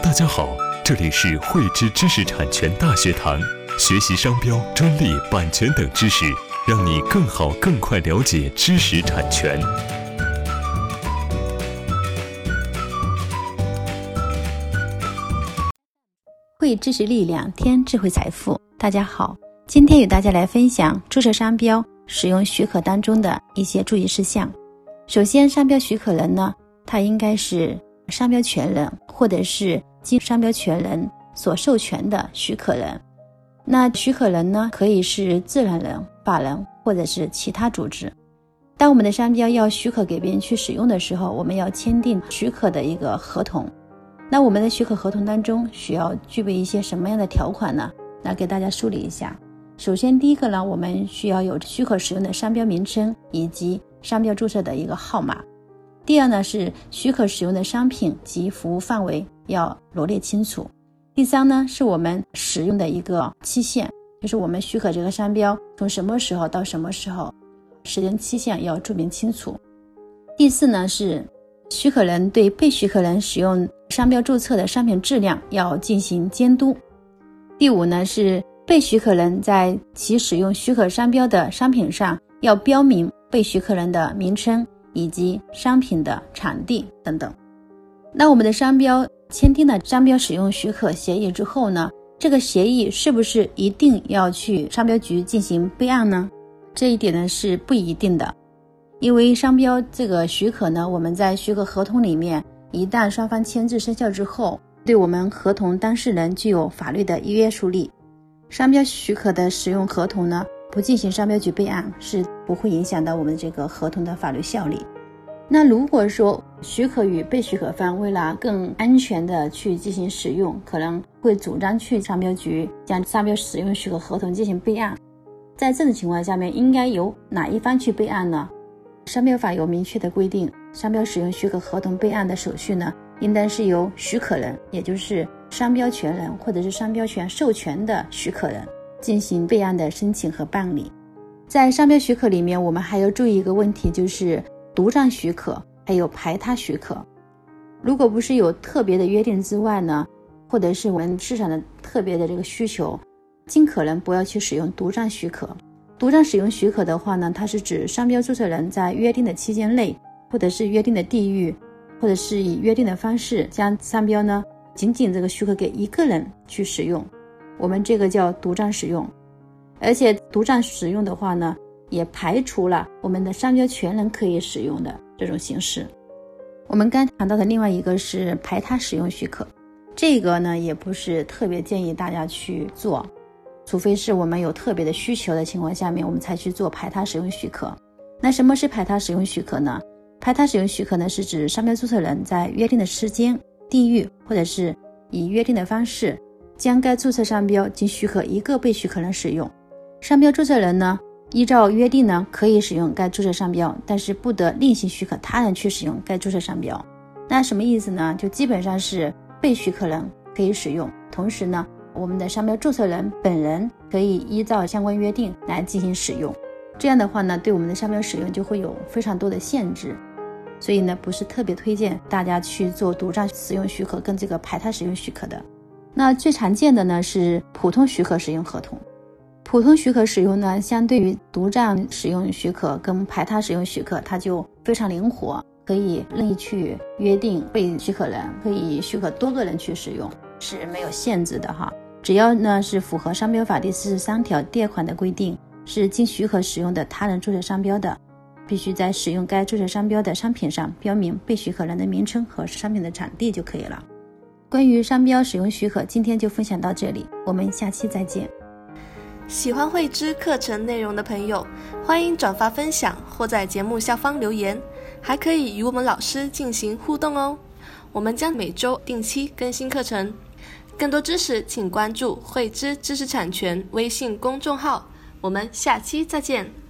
大家好，这里是汇知知识产权大学堂，学习商标、专利、版权等知识，让你更好、更快了解知识产权。汇知识力量，添智慧财富。大家好，今天与大家来分享注册商标使用许可当中的一些注意事项。首先，商标许可人呢，他应该是商标权人，或者是经商标权人所授权的许可人。那许可人呢，可以是自然人、法人，或者是其他组织。当我们的商标要许可给别人去使用的时候，我们要签订许可的一个合同。那我们的许可合同当中需要具备一些什么样的条款呢？来给大家梳理一下。首先，第一个呢，我们需要有许可使用的商标名称以及商标注册的一个号码。第二呢，是许可使用的商品及服务范围要罗列清楚。第三呢，是我们使用的一个期限，就是我们许可这个商标从什么时候到什么时候，时间期限要注明清楚。第四呢，是许可人对被许可人使用。商标注册的商品质量要进行监督。第五呢，是被许可人在其使用许可商标的商品上要标明被许可人的名称以及商品的产地等等。那我们的商标签订了商标使用许可协议之后呢，这个协议是不是一定要去商标局进行备案呢？这一点呢是不一定的，因为商标这个许可呢，我们在许可合同里面。一旦双方签字生效之后，对我们合同当事人具有法律的约束力。商标许可的使用合同呢，不进行商标局备案是不会影响到我们这个合同的法律效力。那如果说许可与被许可方为了更安全的去进行使用，可能会主张去商标局将商标使用许可合同进行备案。在这种情况下面，应该由哪一方去备案呢？商标法有明确的规定。商标使用许可合同备案的手续呢，应当是由许可人，也就是商标权人或者是商标权授权的许可人进行备案的申请和办理。在商标许可里面，我们还要注意一个问题，就是独占许可还有排他许可。如果不是有特别的约定之外呢，或者是我们市场的特别的这个需求，尽可能不要去使用独占许可。独占使用许可的话呢，它是指商标注册人在约定的期间内。或者是约定的地域，或者是以约定的方式将商标呢，仅仅这个许可给一个人去使用，我们这个叫独占使用。而且独占使用的话呢，也排除了我们的商标权人可以使用的这种形式。我们刚谈到的另外一个是排他使用许可，这个呢也不是特别建议大家去做，除非是我们有特别的需求的情况下面，我们才去做排他使用许可。那什么是排他使用许可呢？排他使用许可呢，是指商标注册人在约定的时间、地域，或者是以约定的方式，将该注册商标仅许可一个被许可人使用。商标注册人呢，依照约定呢，可以使用该注册商标，但是不得另行许可他人去使用该注册商标。那什么意思呢？就基本上是被许可人可以使用，同时呢，我们的商标注册人本人可以依照相关约定来进行使用。这样的话呢，对我们的商标使用就会有非常多的限制。所以呢，不是特别推荐大家去做独占使用许可跟这个排他使用许可的。那最常见的呢是普通许可使用合同。普通许可使用呢，相对于独占使用许可跟排他使用许可，它就非常灵活，可以任意去约定被许可人可以许可多个人去使用，是没有限制的哈。只要呢是符合商标法第四十三条第二款的规定，是经许可使用的他人注册商标的。必须在使用该注册商标的商品上标明被许可人的名称和商品的产地就可以了。关于商标使用许可，今天就分享到这里，我们下期再见。喜欢慧知课程内容的朋友，欢迎转发分享或在节目下方留言，还可以与我们老师进行互动哦。我们将每周定期更新课程，更多知识请关注慧知知识产权微信公众号。我们下期再见。